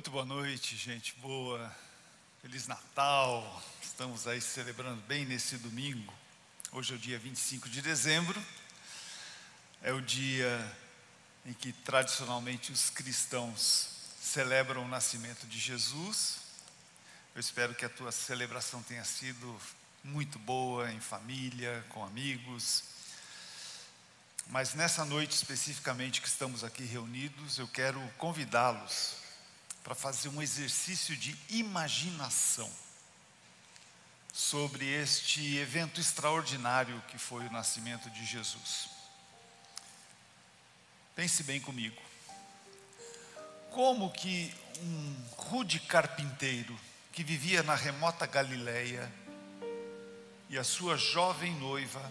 Muito boa noite, gente boa. Feliz Natal. Estamos aí celebrando bem nesse domingo. Hoje é o dia 25 de dezembro. É o dia em que tradicionalmente os cristãos celebram o nascimento de Jesus. Eu espero que a tua celebração tenha sido muito boa em família, com amigos. Mas nessa noite especificamente que estamos aqui reunidos, eu quero convidá-los para fazer um exercício de imaginação sobre este evento extraordinário que foi o nascimento de Jesus. Pense bem comigo. Como que um rude carpinteiro que vivia na remota Galileia e a sua jovem noiva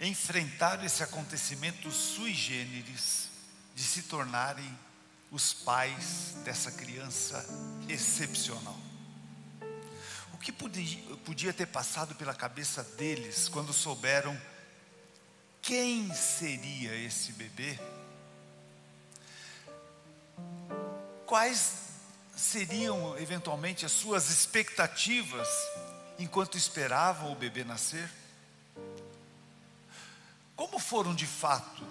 enfrentaram esse acontecimento sui generis de se tornarem os pais dessa criança excepcional. O que podia, podia ter passado pela cabeça deles quando souberam quem seria esse bebê? Quais seriam eventualmente as suas expectativas enquanto esperavam o bebê nascer? Como foram de fato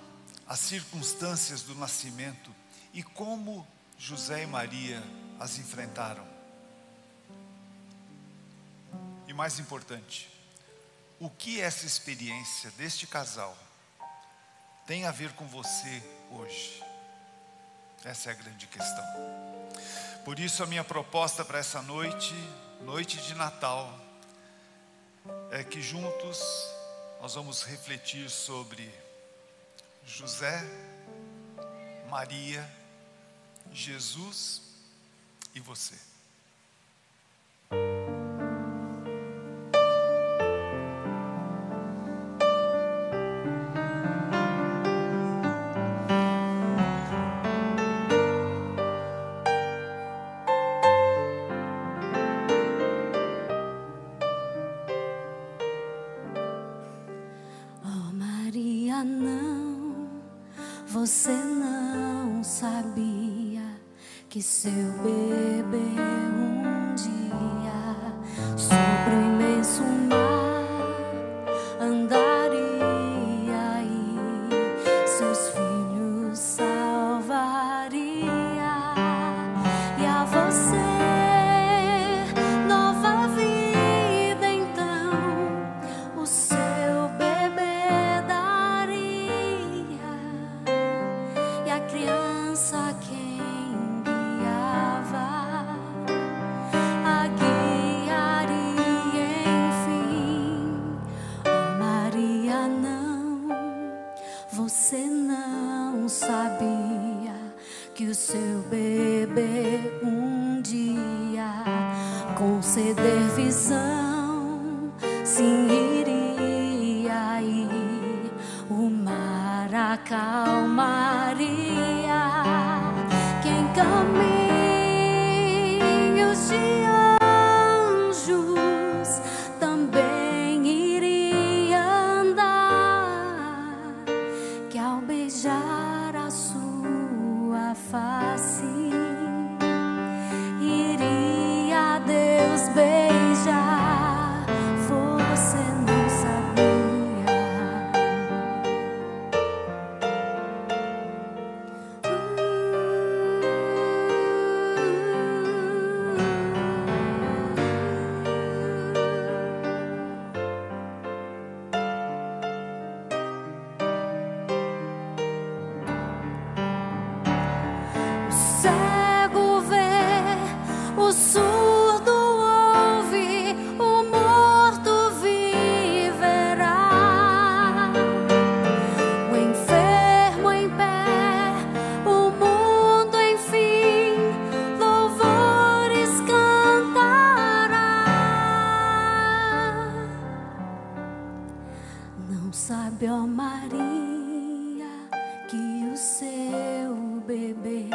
as circunstâncias do nascimento e como José e Maria as enfrentaram. E mais importante, o que essa experiência deste casal tem a ver com você hoje? Essa é a grande questão. Por isso, a minha proposta para essa noite, noite de Natal, é que juntos nós vamos refletir sobre José, Maria Jesus e você. Oh você não sabia que seu bebê um dia acalmaria quem caminhos de sabe, ó Maria, que o seu bebê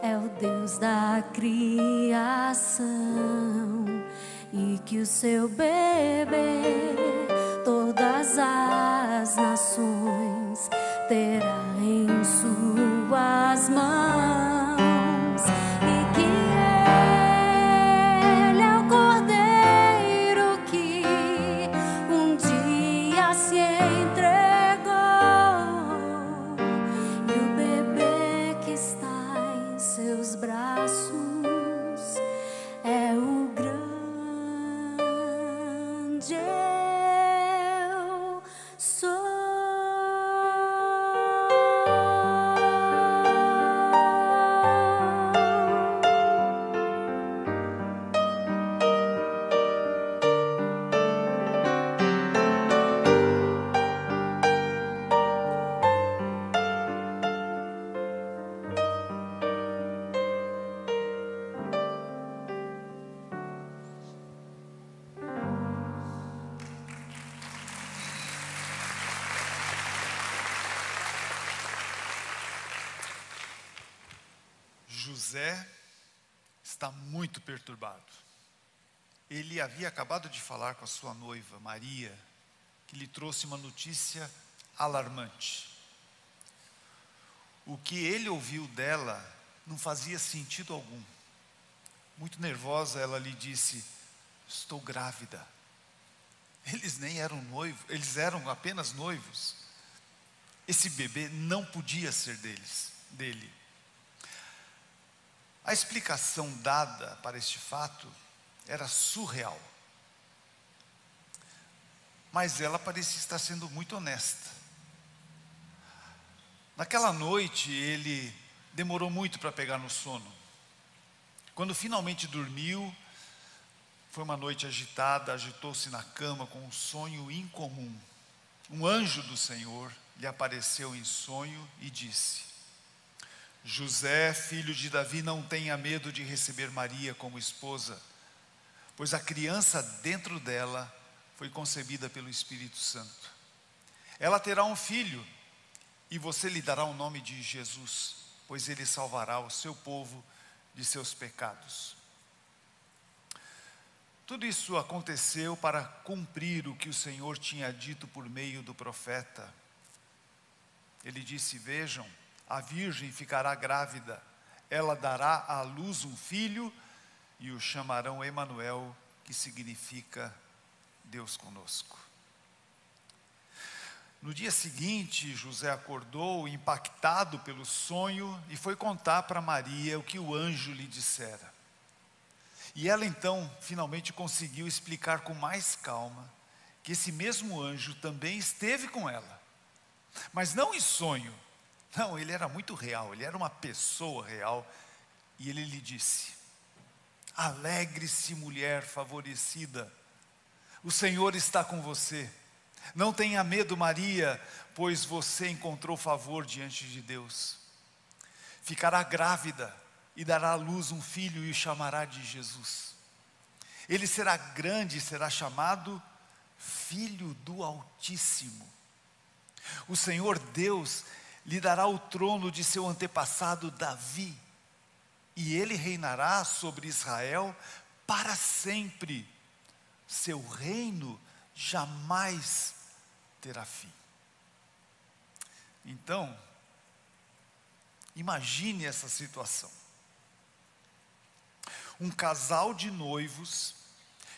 é o Deus da criação e que o seu bebê José está muito perturbado. Ele havia acabado de falar com a sua noiva, Maria, que lhe trouxe uma notícia alarmante. O que ele ouviu dela não fazia sentido algum. Muito nervosa, ela lhe disse: Estou grávida. Eles nem eram noivos, eles eram apenas noivos. Esse bebê não podia ser deles, dele. A explicação dada para este fato era surreal. Mas ela parecia estar sendo muito honesta. Naquela noite ele demorou muito para pegar no sono. Quando finalmente dormiu, foi uma noite agitada, agitou-se na cama com um sonho incomum. Um anjo do Senhor lhe apareceu em sonho e disse: José, filho de Davi, não tenha medo de receber Maria como esposa, pois a criança dentro dela foi concebida pelo Espírito Santo. Ela terá um filho e você lhe dará o nome de Jesus, pois ele salvará o seu povo de seus pecados. Tudo isso aconteceu para cumprir o que o Senhor tinha dito por meio do profeta. Ele disse: Vejam, a virgem ficará grávida, ela dará à luz um filho e o chamarão Emanuel, que significa Deus conosco. No dia seguinte, José acordou, impactado pelo sonho, e foi contar para Maria o que o anjo lhe dissera. E ela então finalmente conseguiu explicar com mais calma que esse mesmo anjo também esteve com ela, mas não em sonho, não, ele era muito real, ele era uma pessoa real, e ele lhe disse: Alegre-se, mulher favorecida, o Senhor está com você. Não tenha medo, Maria, pois você encontrou favor diante de Deus. Ficará grávida e dará à luz um filho e o chamará de Jesus. Ele será grande e será chamado Filho do Altíssimo. O Senhor Deus lhe dará o trono de seu antepassado Davi, e ele reinará sobre Israel para sempre. Seu reino jamais terá fim. Então, imagine essa situação. Um casal de noivos,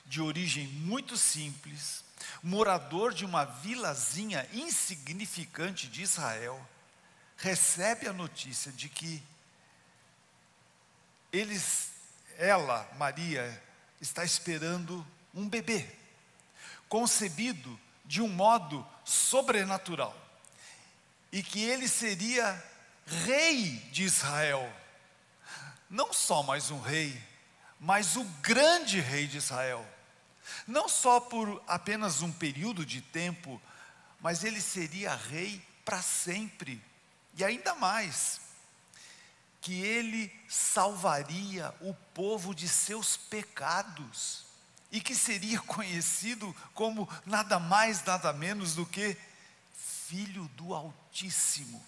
de origem muito simples, morador de uma vilazinha insignificante de Israel, recebe a notícia de que eles, ela, Maria, está esperando um bebê, concebido de um modo sobrenatural, e que ele seria rei de Israel. Não só mais um rei, mas o grande rei de Israel. Não só por apenas um período de tempo, mas ele seria rei para sempre. E ainda mais, que ele salvaria o povo de seus pecados e que seria conhecido como nada mais, nada menos do que Filho do Altíssimo.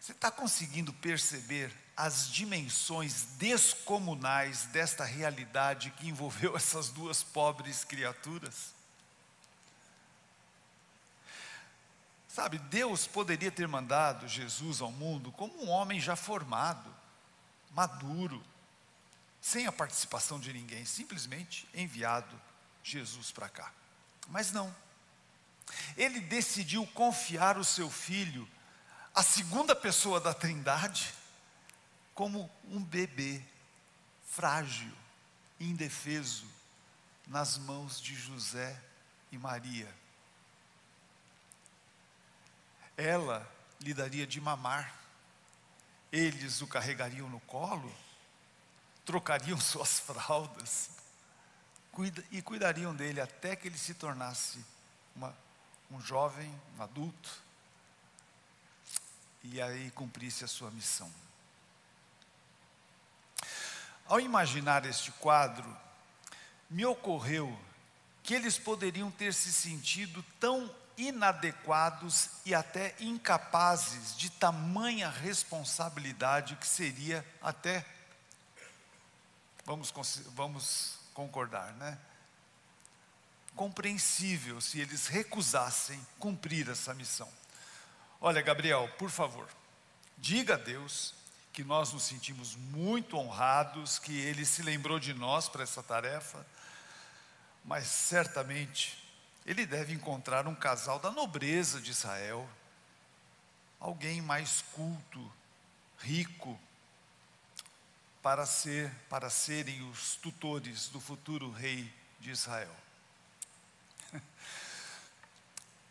Você está conseguindo perceber as dimensões descomunais desta realidade que envolveu essas duas pobres criaturas? Sabe, Deus poderia ter mandado Jesus ao mundo como um homem já formado, maduro, sem a participação de ninguém, simplesmente enviado Jesus para cá. Mas não. Ele decidiu confiar o seu filho, a segunda pessoa da Trindade, como um bebê frágil, indefeso, nas mãos de José e Maria ela lhe daria de mamar, eles o carregariam no colo, trocariam suas fraldas e cuidariam dele até que ele se tornasse uma, um jovem, um adulto, e aí cumprisse a sua missão. Ao imaginar este quadro, me ocorreu que eles poderiam ter se sentido tão inadequados e até incapazes de tamanha responsabilidade que seria até, vamos, vamos concordar, né? Compreensível se eles recusassem cumprir essa missão. Olha, Gabriel, por favor, diga a Deus que nós nos sentimos muito honrados, que Ele se lembrou de nós para essa tarefa, mas certamente ele deve encontrar um casal da nobreza de Israel, alguém mais culto, rico, para ser para serem os tutores do futuro rei de Israel.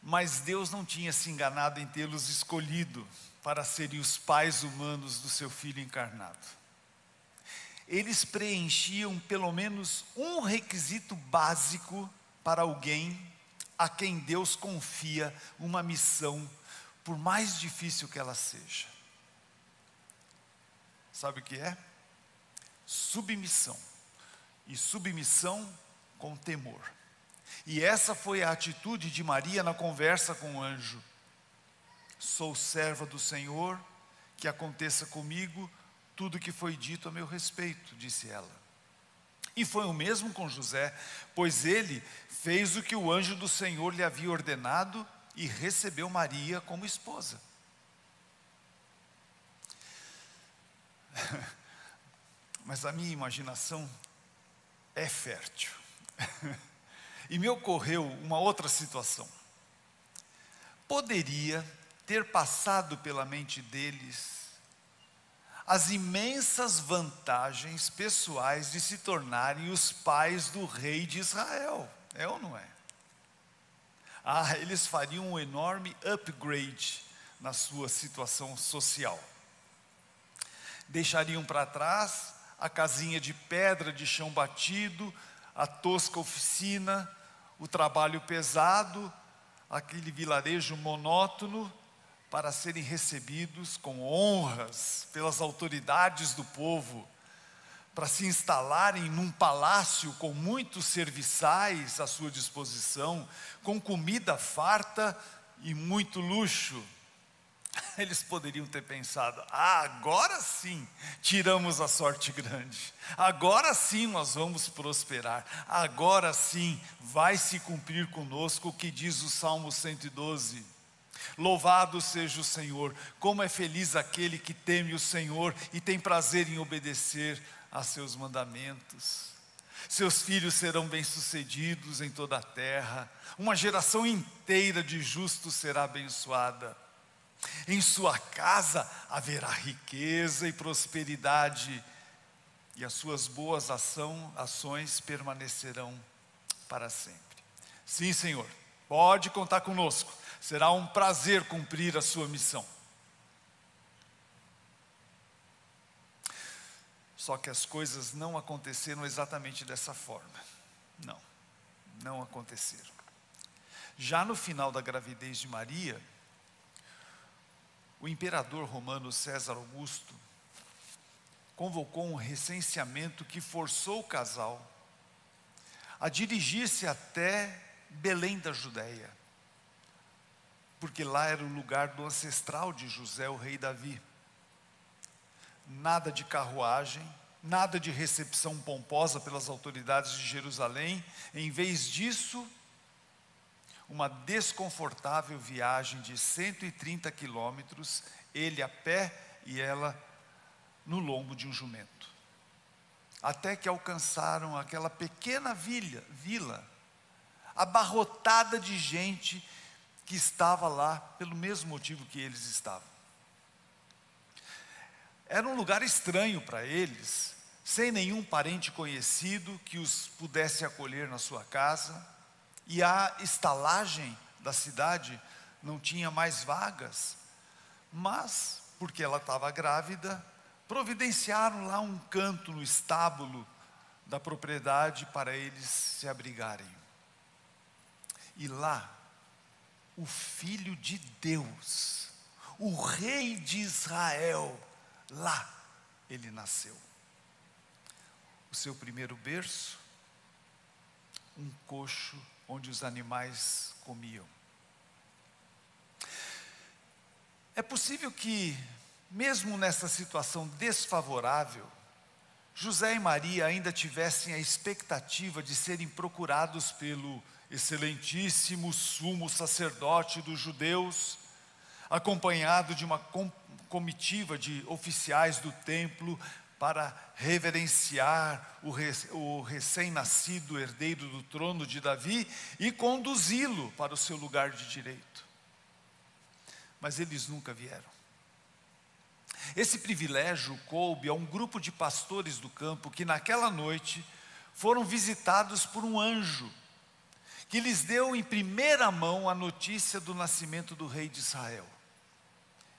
Mas Deus não tinha se enganado em tê-los escolhido para serem os pais humanos do seu filho encarnado. Eles preenchiam pelo menos um requisito básico para alguém a quem Deus confia uma missão, por mais difícil que ela seja. Sabe o que é? Submissão. E submissão com temor. E essa foi a atitude de Maria na conversa com o anjo. Sou serva do Senhor, que aconteça comigo tudo o que foi dito a meu respeito, disse ela. E foi o mesmo com José, pois ele fez o que o anjo do Senhor lhe havia ordenado e recebeu Maria como esposa. Mas a minha imaginação é fértil. E me ocorreu uma outra situação. Poderia ter passado pela mente deles as imensas vantagens pessoais de se tornarem os pais do rei de Israel. É ou não é? Ah, eles fariam um enorme upgrade na sua situação social. Deixariam para trás a casinha de pedra de chão batido, a tosca oficina, o trabalho pesado, aquele vilarejo monótono para serem recebidos com honras pelas autoridades do povo, para se instalarem num palácio com muitos serviçais à sua disposição, com comida farta e muito luxo. Eles poderiam ter pensado: ah, agora sim tiramos a sorte grande, agora sim nós vamos prosperar, agora sim vai se cumprir conosco o que diz o Salmo 112 Louvado seja o Senhor, como é feliz aquele que teme o Senhor e tem prazer em obedecer a seus mandamentos. Seus filhos serão bem-sucedidos em toda a terra, uma geração inteira de justos será abençoada. Em sua casa haverá riqueza e prosperidade, e as suas boas ação, ações permanecerão para sempre. Sim, Senhor, pode contar conosco Será um prazer cumprir a sua missão. Só que as coisas não aconteceram exatamente dessa forma. Não, não aconteceram. Já no final da gravidez de Maria, o imperador romano César Augusto convocou um recenseamento que forçou o casal a dirigir-se até Belém da Judéia porque lá era o lugar do ancestral de José, o rei Davi. Nada de carruagem, nada de recepção pomposa pelas autoridades de Jerusalém, em vez disso, uma desconfortável viagem de 130 quilômetros, ele a pé e ela no lombo de um jumento. Até que alcançaram aquela pequena vila, vila abarrotada de gente que estava lá pelo mesmo motivo que eles estavam. Era um lugar estranho para eles, sem nenhum parente conhecido que os pudesse acolher na sua casa, e a estalagem da cidade não tinha mais vagas, mas, porque ela estava grávida, providenciaram lá um canto no estábulo da propriedade para eles se abrigarem. E lá, o Filho de Deus, o Rei de Israel, lá ele nasceu. O seu primeiro berço, um coxo onde os animais comiam. É possível que, mesmo nessa situação desfavorável, José e Maria ainda tivessem a expectativa de serem procurados pelo excelentíssimo sumo sacerdote dos judeus, acompanhado de uma comitiva de oficiais do templo para reverenciar o, recém-nascido herdeiro do trono de Davi e conduzi-lo para o seu lugar de direito. Mas eles nunca vieram. Esse privilégio coube a um grupo de pastores do campo que naquela noite foram visitados por um anjo que lhes deu em primeira mão a notícia do nascimento do rei de Israel.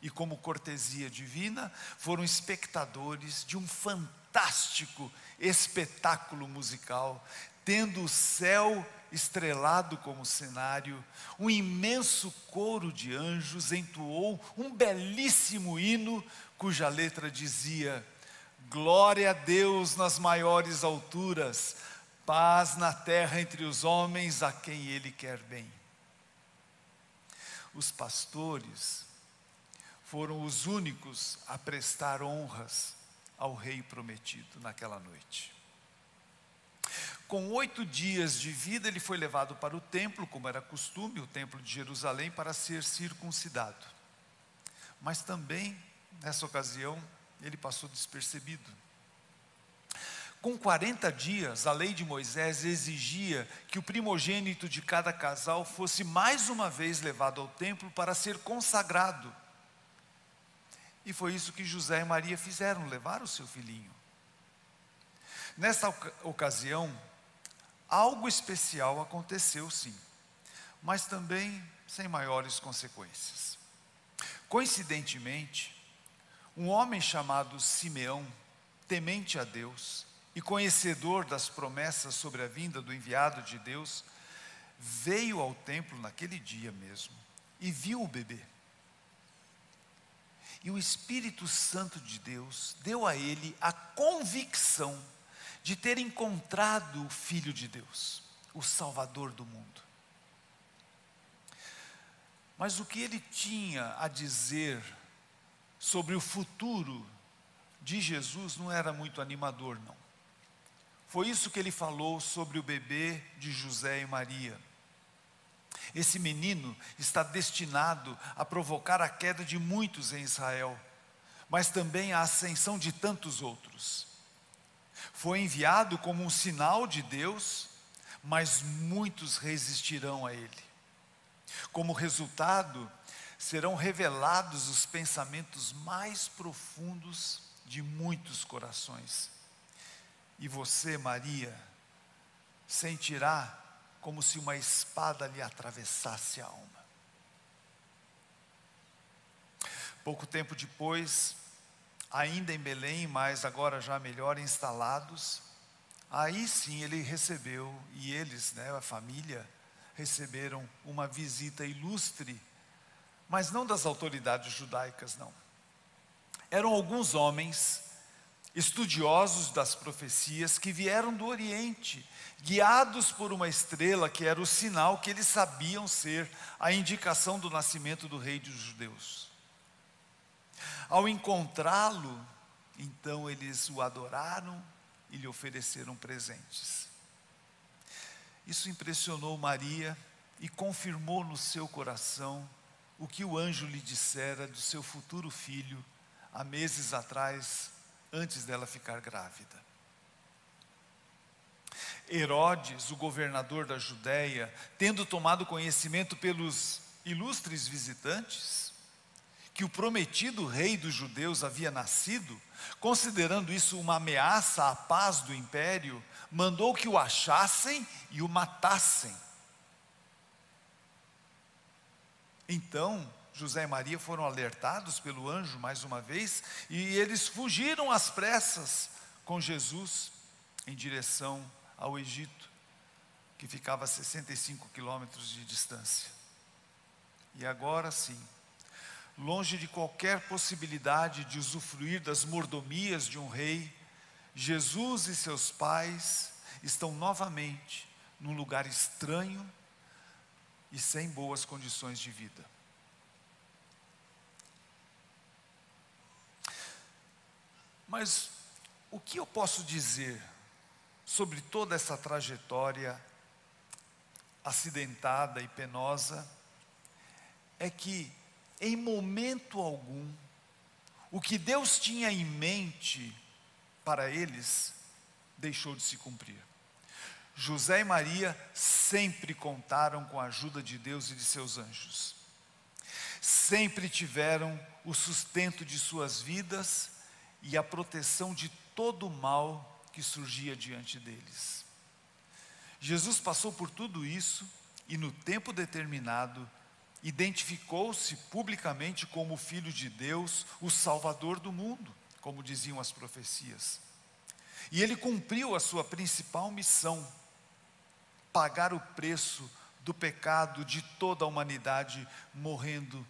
E como cortesia divina, foram espectadores de um fantástico espetáculo musical, tendo o céu estrelado como cenário, um imenso coro de anjos entoou um belíssimo hino cuja letra dizia: Glória a Deus nas maiores alturas, paz na terra entre os homens a quem Ele quer bem. Os pastores foram os únicos a prestar honras ao Rei prometido naquela noite. Com oito dias de vida, ele foi levado para o templo, como era costume, o templo de Jerusalém, para ser circuncidado. Mas também, nessa ocasião, ele passou despercebido. Com 40 dias, a lei de Moisés exigia que o primogênito de cada casal fosse mais uma vez levado ao templo para ser consagrado. E foi isso que José e Maria fizeram, levaram o seu filhinho. Nesta ocasião, algo especial aconteceu sim, mas também sem maiores consequências. Coincidentemente, um homem chamado Simeão, temente a Deus e conhecedor das promessas sobre a vinda do enviado de Deus, veio ao templo naquele dia mesmo e viu o bebê. E o Espírito Santo de Deus deu a ele a convicção de ter encontrado o Filho de Deus, o Salvador do mundo. Mas o que ele tinha a dizer sobre o futuro de Jesus não era muito animador, não. Foi isso que ele falou sobre o bebê de José e Maria. Esse menino está destinado a provocar a queda de muitos em Israel, mas também a ascensão de tantos outros. Foi enviado como um sinal de Deus, mas muitos resistirão a ele. Como resultado, serão revelados os pensamentos mais profundos de muitos corações. E você, Maria, sentirá como se uma espada lhe atravessasse a alma. Pouco tempo depois, ainda em Belém, mas agora já melhor instalados, aí sim ele recebeu, e eles, né, a família, receberam uma visita ilustre, mas não das autoridades judaicas, não. Eram alguns homens estudiosos das profecias que vieram do Oriente, guiados por uma estrela que era o sinal que eles sabiam ser a indicação do nascimento do rei dos judeus. Ao encontrá-lo, então eles o adoraram e lhe ofereceram presentes. Isso impressionou Maria e confirmou no seu coração o que o anjo lhe dissera do seu futuro filho há meses atrás, antes dela ficar grávida. Herodes, o governador da Judéia, tendo tomado conhecimento pelos ilustres visitantes, que o prometido rei dos judeus havia nascido, considerando isso uma ameaça à paz do império, mandou que o achassem e o matassem. Então, José e Maria foram alertados pelo anjo mais uma vez e eles fugiram às pressas com Jesus em direção ao Egito, que ficava a 65 quilômetros de distância. E agora sim, longe de qualquer possibilidade de usufruir das mordomias de um rei, Jesus e seus pais estão novamente num lugar estranho e sem boas condições de vida. Mas o que eu posso dizer sobre toda essa trajetória acidentada e penosa é que, em momento algum, o que Deus tinha em mente para eles deixou de se cumprir. José e Maria sempre contaram com a ajuda de Deus e de seus anjos. Sempre tiveram o sustento de suas vidas e a proteção de todo o mal que surgia diante deles. Jesus passou por tudo isso e, no tempo determinado, identificou-se publicamente como o Filho de Deus, o Salvador do mundo, como diziam as profecias. E ele cumpriu a sua principal missão: pagar o preço do pecado de toda a humanidade, morrendo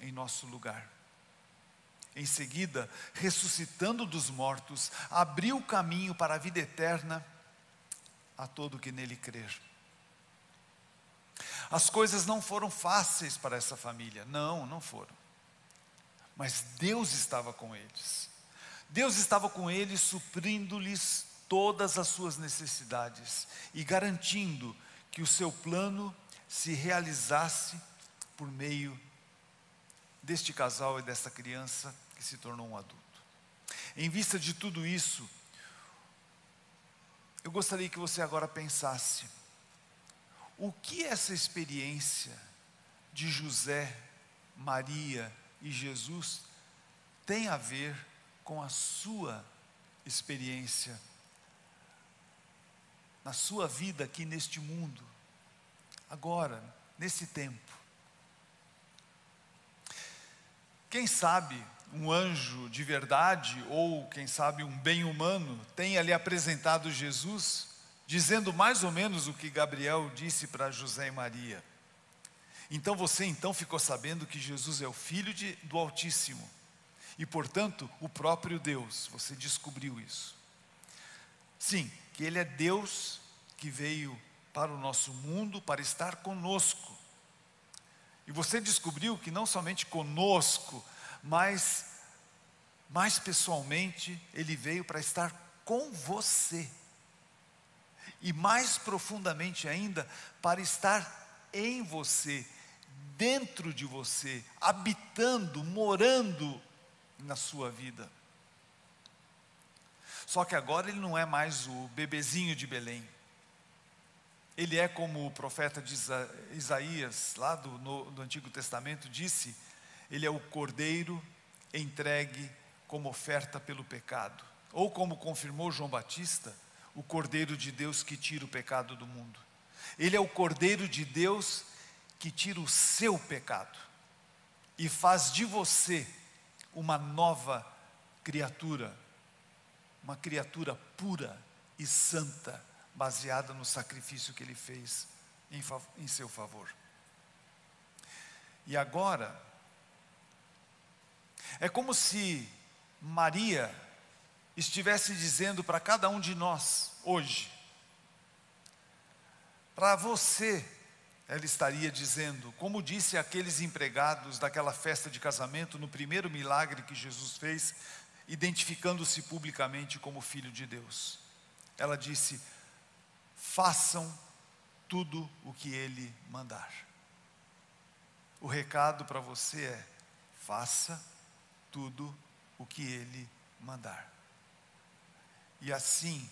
em nosso lugar. Em seguida, ressuscitando dos mortos, abriu o caminho para a vida eterna a todo que nele crer. As coisas não foram fáceis para essa família, não, não foram. Mas Deus estava com eles. Deus estava com eles, suprindo-lhes todas as suas necessidades e garantindo que o seu plano se realizasse por meio deste casal e desta criança que se tornou um adulto. Em vista de tudo isso, eu gostaria que você agora pensasse: o que essa experiência de José, Maria e Jesus tem a ver com a sua experiência na sua vida aqui neste mundo, agora, nesse tempo. Quem sabe um anjo de verdade, ou quem sabe um bem humano, tenha lhe apresentado Jesus, dizendo mais ou menos o que Gabriel disse para José e Maria. Então você então ficou sabendo que Jesus é o Filho de, do Altíssimo e, portanto, o próprio Deus. Você descobriu isso. Sim, que Ele é Deus que veio para o nosso mundo para estar conosco. E você descobriu que não somente conosco, mas mais pessoalmente, Ele veio para estar com você. E mais profundamente ainda, para estar em você, dentro de você, habitando, morando na sua vida. Só que agora ele não é mais o bebezinho de Belém. Ele é como o profeta Isaías, lá do, no, do Antigo Testamento, disse: ele é o cordeiro entregue como oferta pelo pecado. Ou como confirmou João Batista, o cordeiro de Deus que tira o pecado do mundo. Ele é o cordeiro de Deus que tira o seu pecado e faz de você uma nova criatura, uma criatura pura e santa, baseada no sacrifício que ele fez em, em seu favor. E agora, é como se Maria estivesse dizendo para cada um de nós, hoje, para você, ela estaria dizendo, como disse aqueles empregados daquela festa de casamento, no primeiro milagre que Jesus fez, identificando-se publicamente como filho de Deus. Ela disse: façam tudo o que ele mandar. O recado para você é: faça tudo o que ele mandar. E assim,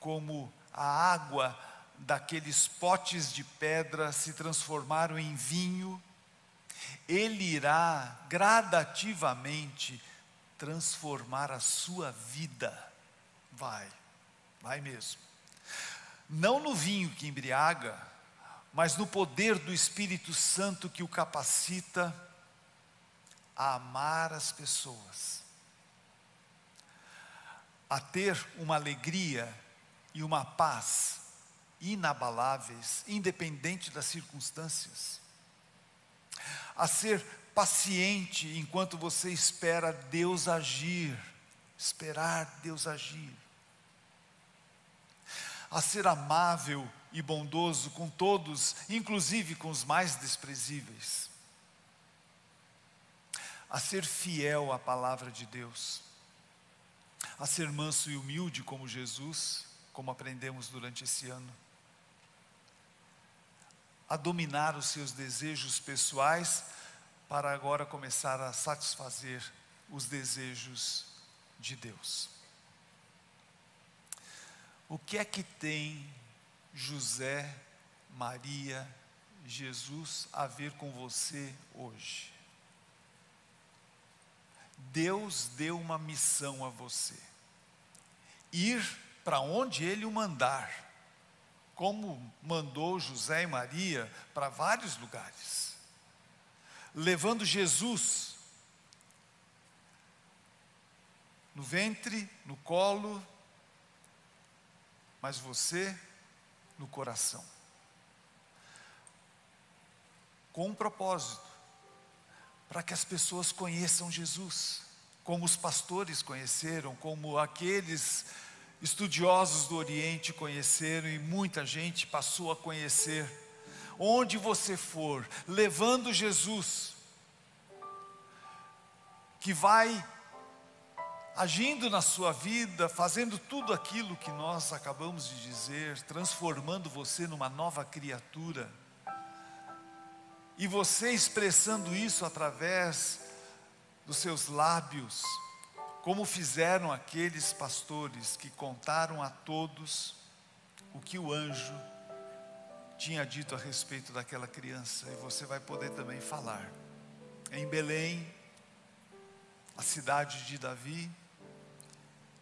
como a água daqueles potes de pedra se transformaram em vinho, Ele irá gradativamente transformar a sua vida. Vai, vai mesmo. Não no vinho que embriaga, mas no poder do Espírito Santo que o capacita a amar as pessoas, a ter uma alegria e uma paz inabaláveis, independente das circunstâncias. A ser paciente enquanto você espera Deus agir, esperar Deus agir. A ser amável e bondoso com todos, inclusive com os mais desprezíveis. A ser fiel à palavra de Deus. a ser manso e humilde como Jesus, como aprendemos durante esse ano, a dominar os seus desejos pessoais para agora começar a satisfazer os desejos de Deus. O que é que tem José, Maria, Jesus a ver com você hoje? Deus deu uma missão a você: ir para onde Ele o mandar, como mandou José e Maria para vários lugares, levando Jesus no ventre, no colo, mas você no coração. Com um propósito, para que as pessoas conheçam Jesus, como os pastores conheceram, como aqueles estudiosos do Oriente conheceram e muita gente passou a conhecer. Onde você for, levando Jesus, que vai agindo na sua vida, fazendo tudo aquilo que nós acabamos de dizer, transformando você numa nova criatura e você expressando isso através dos seus lábios, como fizeram aqueles pastores que contaram a todos o que o anjo tinha dito a respeito daquela criança, e você vai poder também falar. Em Belém, a cidade de Davi,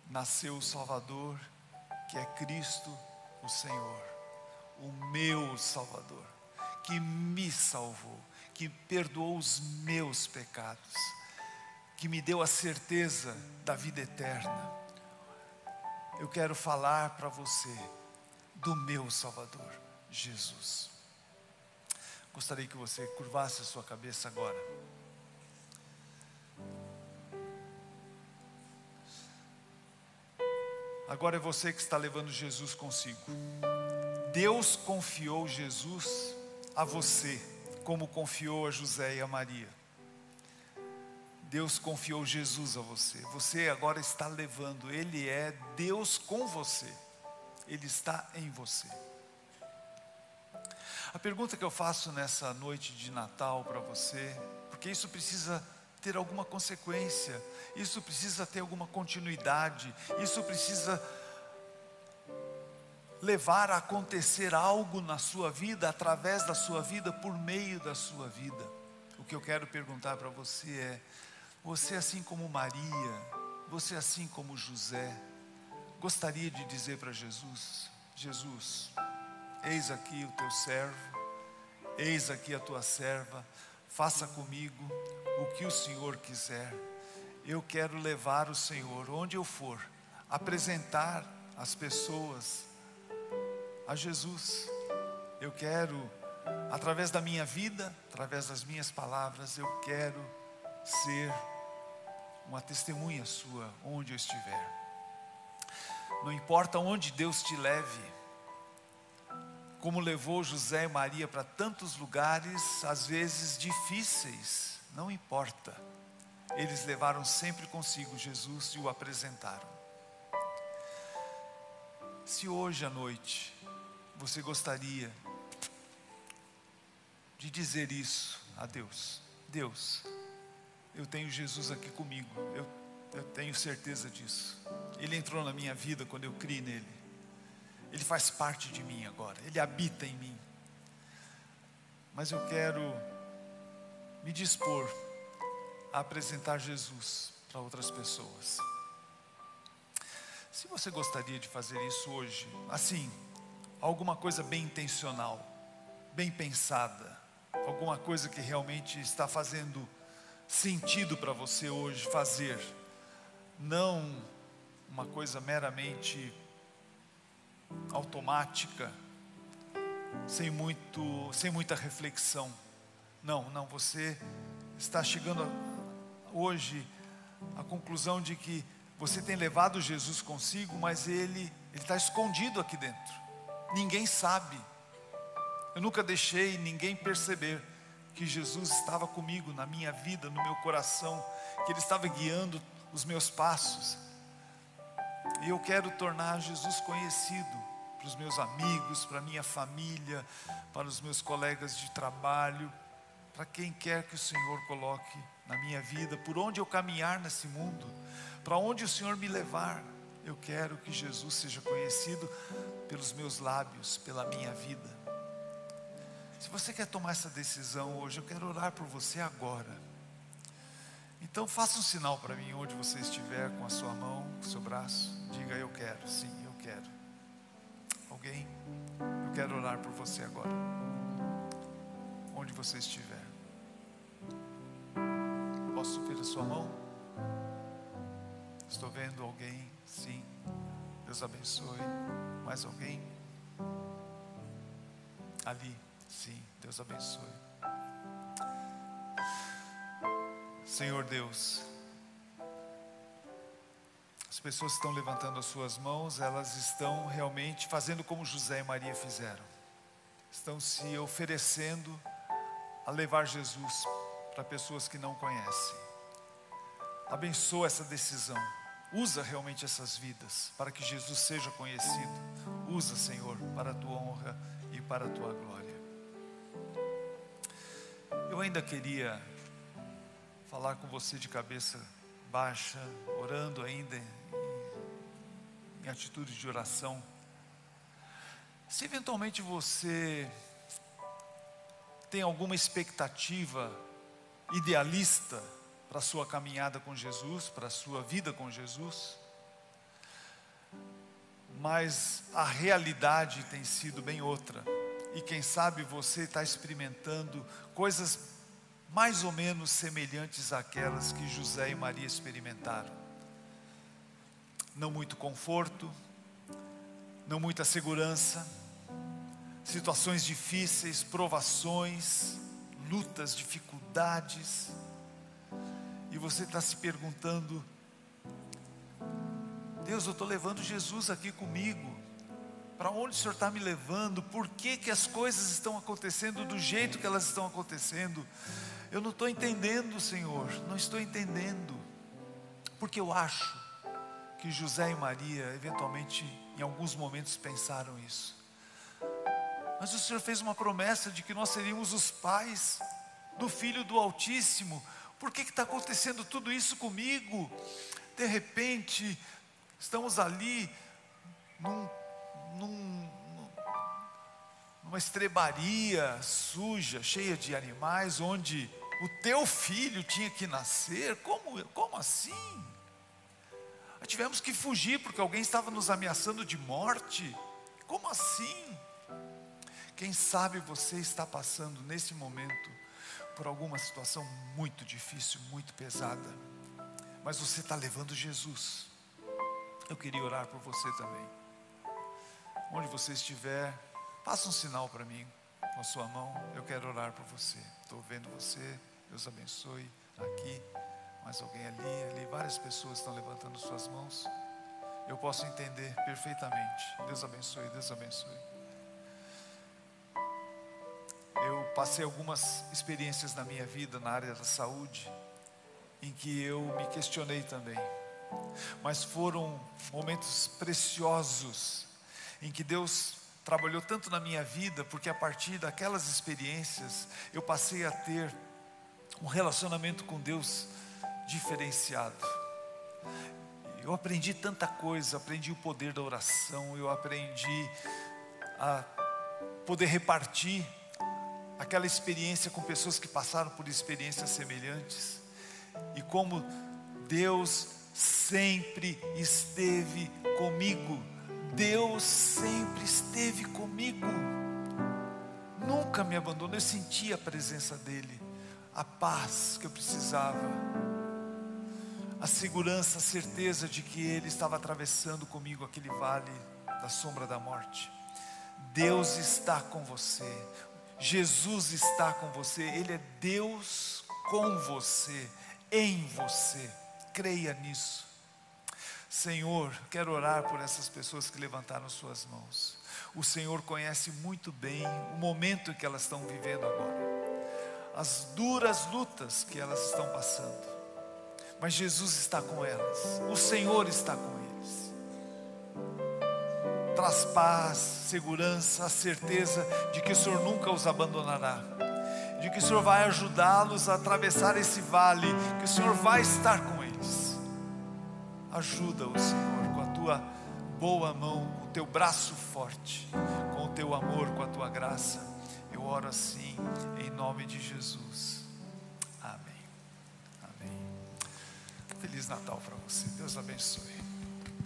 nasceu o Salvador, que é Cristo o Senhor, o meu Salvador que me salvou, que perdoou os meus pecados, que me deu a certeza da vida eterna. Eu quero falar para você do meu Salvador, Jesus. Gostaria que você curvasse a sua cabeça agora. Agora é você que está levando Jesus consigo. Deus confiou Jesus a você, como confiou a José e a Maria. Deus confiou Jesus a você. Você agora está levando, Ele é Deus com você. Ele está em você. A pergunta que eu faço nessa noite de Natal para você, porque isso precisa ter alguma consequência, isso precisa ter alguma continuidade, isso precisa levar a acontecer algo na sua vida, através da sua vida, por meio da sua vida. O que eu quero perguntar para você é: você, assim como Maria, você, assim como José, gostaria de dizer para Jesus: Jesus, eis aqui o teu servo, eis aqui a tua serva, faça comigo o que o Senhor quiser. Eu quero levar o Senhor onde eu for, apresentar as pessoas a Jesus. Eu quero, através da minha vida, através das minhas palavras, eu quero ser uma testemunha sua onde eu estiver. Não importa onde Deus te leve, como levou José e Maria para tantos lugares, às vezes difíceis, não importa. Eles levaram sempre consigo Jesus e o apresentaram. Se hoje à noite você gostaria de dizer isso a Deus? Deus, eu tenho Jesus aqui comigo, eu, eu tenho certeza disso. Ele entrou na minha vida quando eu criei nele, ele faz parte de mim agora, ele habita em mim. Mas eu quero me dispor a apresentar Jesus para outras pessoas. Se você gostaria de fazer isso hoje, assim, alguma coisa bem intencional, bem pensada, alguma coisa que realmente está fazendo sentido para você hoje fazer, não uma coisa meramente automática, sem muito, sem muita reflexão. Não, não, você está chegando hoje à conclusão de que você tem levado Jesus consigo, mas ele está escondido aqui dentro ninguém sabe. Eu nunca deixei ninguém perceber que Jesus estava comigo na minha vida, no meu coração, que Ele estava guiando os meus passos. E eu quero tornar Jesus conhecido para os meus amigos, para a minha família, para os meus colegas de trabalho, para quem quer que o Senhor coloque na minha vida, por onde eu caminhar nesse mundo, para onde o Senhor me levar. Eu quero que Jesus seja conhecido pelos meus lábios, pela minha vida. Se você quer tomar essa decisão hoje, eu quero orar por você agora. Então faça um sinal para mim onde você estiver, com a sua mão, com o seu braço. Diga eu quero, sim, eu quero. Alguém? Eu quero orar por você agora. Onde você estiver. A sua mão? Estou vendo alguém? Sim. Deus abençoe. Mais alguém? Ali. Sim. Deus abençoe. Senhor Deus, as pessoas estão levantando as suas mãos, elas estão realmente fazendo como José e Maria fizeram. Estão se oferecendo a levar Jesus para pessoas que não conhecem. Abençoa essa decisão. Usa realmente essas vidas para que Jesus seja conhecido. Usa, Senhor, para a tua honra e para a tua glória. Eu ainda queria falar com você de cabeça baixa, orando ainda em, em atitude de oração. Se eventualmente você tem alguma expectativa idealista para a sua caminhada com Jesus, para a sua vida com Jesus, mas a realidade tem sido bem outra, e quem sabe você está experimentando coisas mais ou menos semelhantes àquelas que José e Maria experimentaram. Não muito conforto, não muita segurança, situações difíceis, provações, lutas, dificuldades, e você está se perguntando: Deus, eu estou levando Jesus aqui comigo, para onde o Senhor está me levando? Por que, que as coisas estão acontecendo do jeito que elas estão acontecendo? Eu não estou entendendo, Senhor, não estou entendendo, porque eu acho que José e Maria, eventualmente, em alguns momentos, pensaram isso. Mas o Senhor fez uma promessa de que nós seríamos os pais do Filho do Altíssimo. Por que está acontecendo tudo isso comigo? De repente, estamos ali num, num, numa estrebaria suja, cheia de animais, onde o teu filho tinha que nascer. Como, como assim? tivemos que fugir porque alguém estava nos ameaçando de morte. Como assim? Quem sabe você está passando nesse momento por alguma situação muito difícil, muito pesada, mas você está levando Jesus. Eu queria orar por você também. Onde você estiver, faça um sinal para mim com a sua mão. Eu quero orar por você. Estou vendo você. Deus abençoe. Aqui, mais alguém ali, ali. Várias pessoas estão levantando suas mãos. Eu posso entender perfeitamente. Deus abençoe, Deus abençoe passei algumas experiências na minha vida na área da saúde em que eu me questionei também. Mas foram momentos preciosos em que Deus trabalhou tanto na minha vida, porque a partir daquelas experiências eu passei a ter um relacionamento com Deus diferenciado. Eu aprendi tanta coisa, aprendi o poder da oração, eu aprendi a poder repartir aquela experiência com pessoas que passaram por experiências semelhantes e como Deus sempre esteve comigo. Deus sempre esteve comigo. Nunca me abandonou. Eu senti a presença dele, a paz que eu precisava, a segurança, a certeza de que ele estava atravessando comigo aquele vale da sombra da morte. Deus está com você. Jesus está com você, Ele é Deus com você, em você. Creia nisso. Senhor, quero orar por essas pessoas que levantaram suas mãos. O Senhor conhece muito bem o momento que elas estão vivendo agora, as duras lutas que elas estão passando. Mas Jesus está com elas, o Senhor está com eles. Traz paz, segurança, a certeza de que o Senhor nunca os abandonará, de que o Senhor vai ajudá-los a atravessar esse vale, que o Senhor vai estar com eles. Ajuda-os, Senhor, com a tua boa mão, com o teu braço forte, com o teu amor, com a tua graça. Eu oro assim, em nome de Jesus. Amém. Amém. Feliz Natal para você. Deus abençoe.